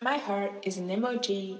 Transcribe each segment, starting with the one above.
My heart is an emoji.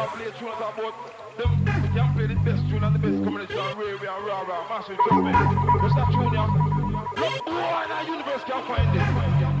can't play tunes about them. We can play the best tune and the best combination. Ray, Ray, and Rara, massive jumping. It's that tune, yeah. No in the universe can't find it.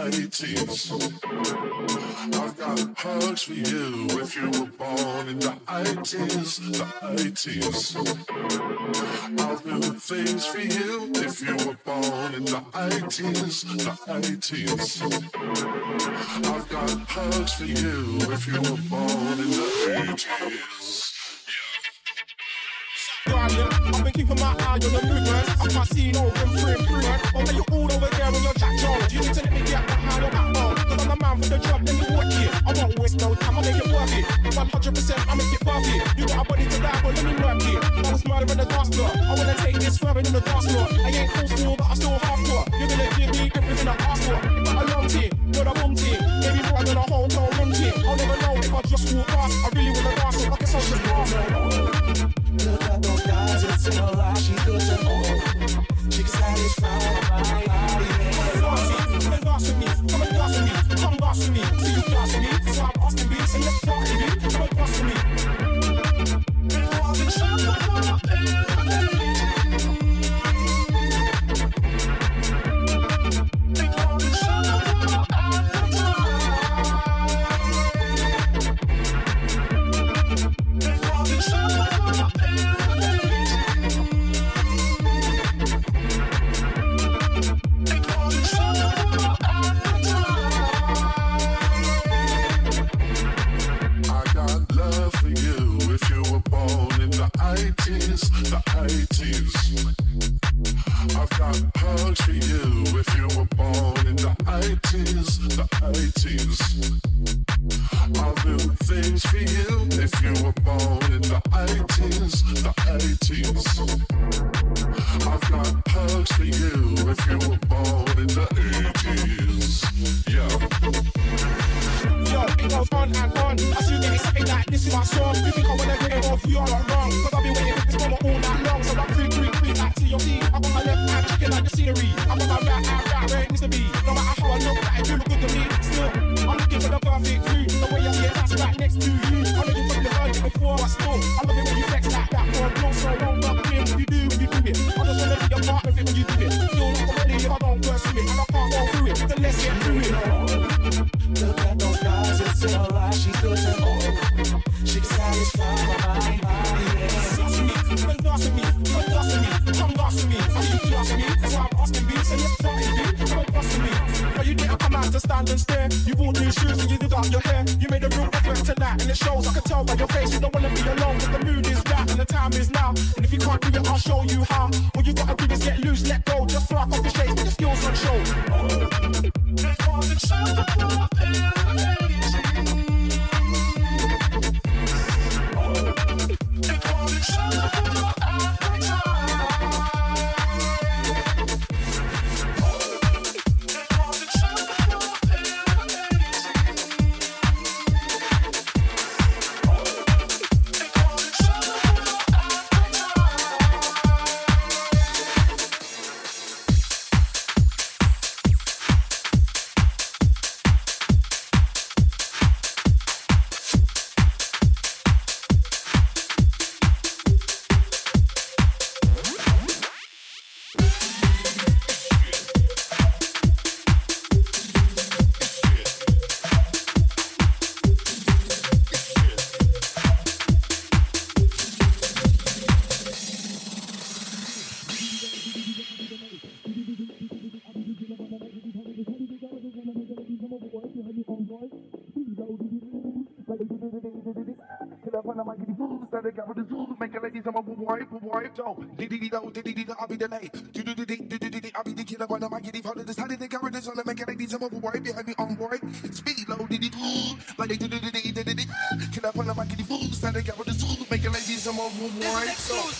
I've got hugs for you if you were born in the 80s, the 80s. I'll do things for you if you were born in the 80s, the 80s. I've got hugs for you if you were born in the 80s. Keeping my eye on the movement. I can't see no room for improvement. Oh, now you all over there on your Jack Jones. You need to let me get behind your backbone. Cause I'm the man for the job, let me work it. I won't waste no time, I'll make it worth it. 100% I make it worth it. You got a body to die, but let me work it. I was murder in the dance floor. I wanna take this further than the dance floor. I ain't full school, but I'm still hardcore. You're gonna give me everything I ask for. Got a long team, with a boom team. Maybe more than a whole no room team. I'll never know if I just walk past. I really wanna dance it like it's social class. This is my song. You think I wanna get it you off? You're not wrong. Next to you. It shows. I can tell by your face you don't wanna be alone. Cause the mood is right and the time is now. And if you can't do it, I'll show you do. Diddy diddy do, diddy diddy, I'll be the late. Do do do do do do do, I'll be the killer when I'm get follow this. How did they cover this? All make a lady some wipe behind me on board. Speed low, diddy, like they do do do do do do. Killer when I'm get fool, stand they cover this. Make a lady some wipe, so.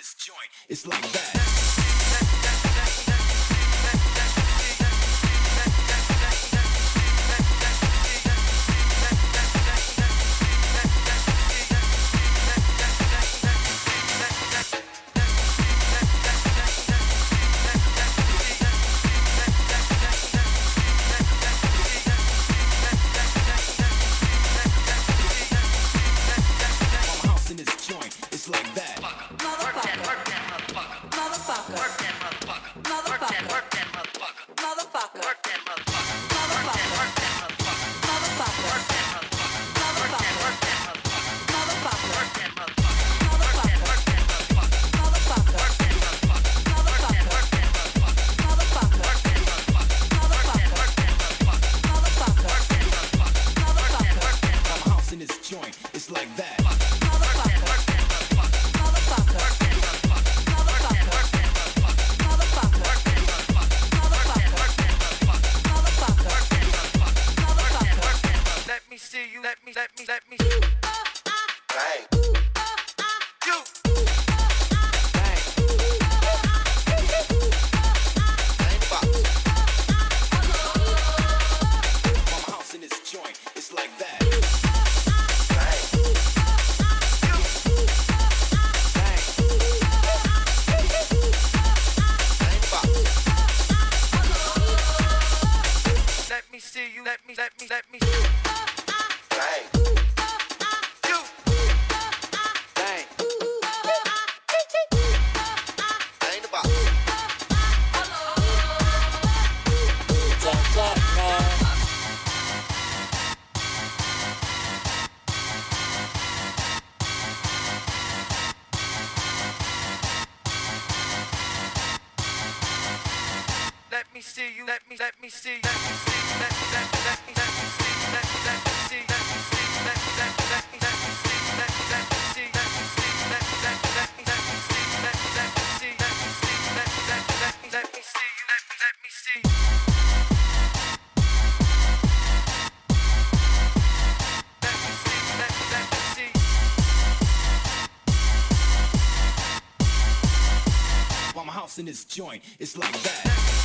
This joint, it's like that. See you. Let me let me see. Let me see. Let me let me let me let me see. Let me let me see. Let me see. Let me let me let me let me see. Let me let me see. Let me see. Let me let me let me let me see. Let me let me see. Let me see. Let me let me let me see, let me see. Let me let me see. Let me see. Let me see, let me see. While my house in this joint, it's like that.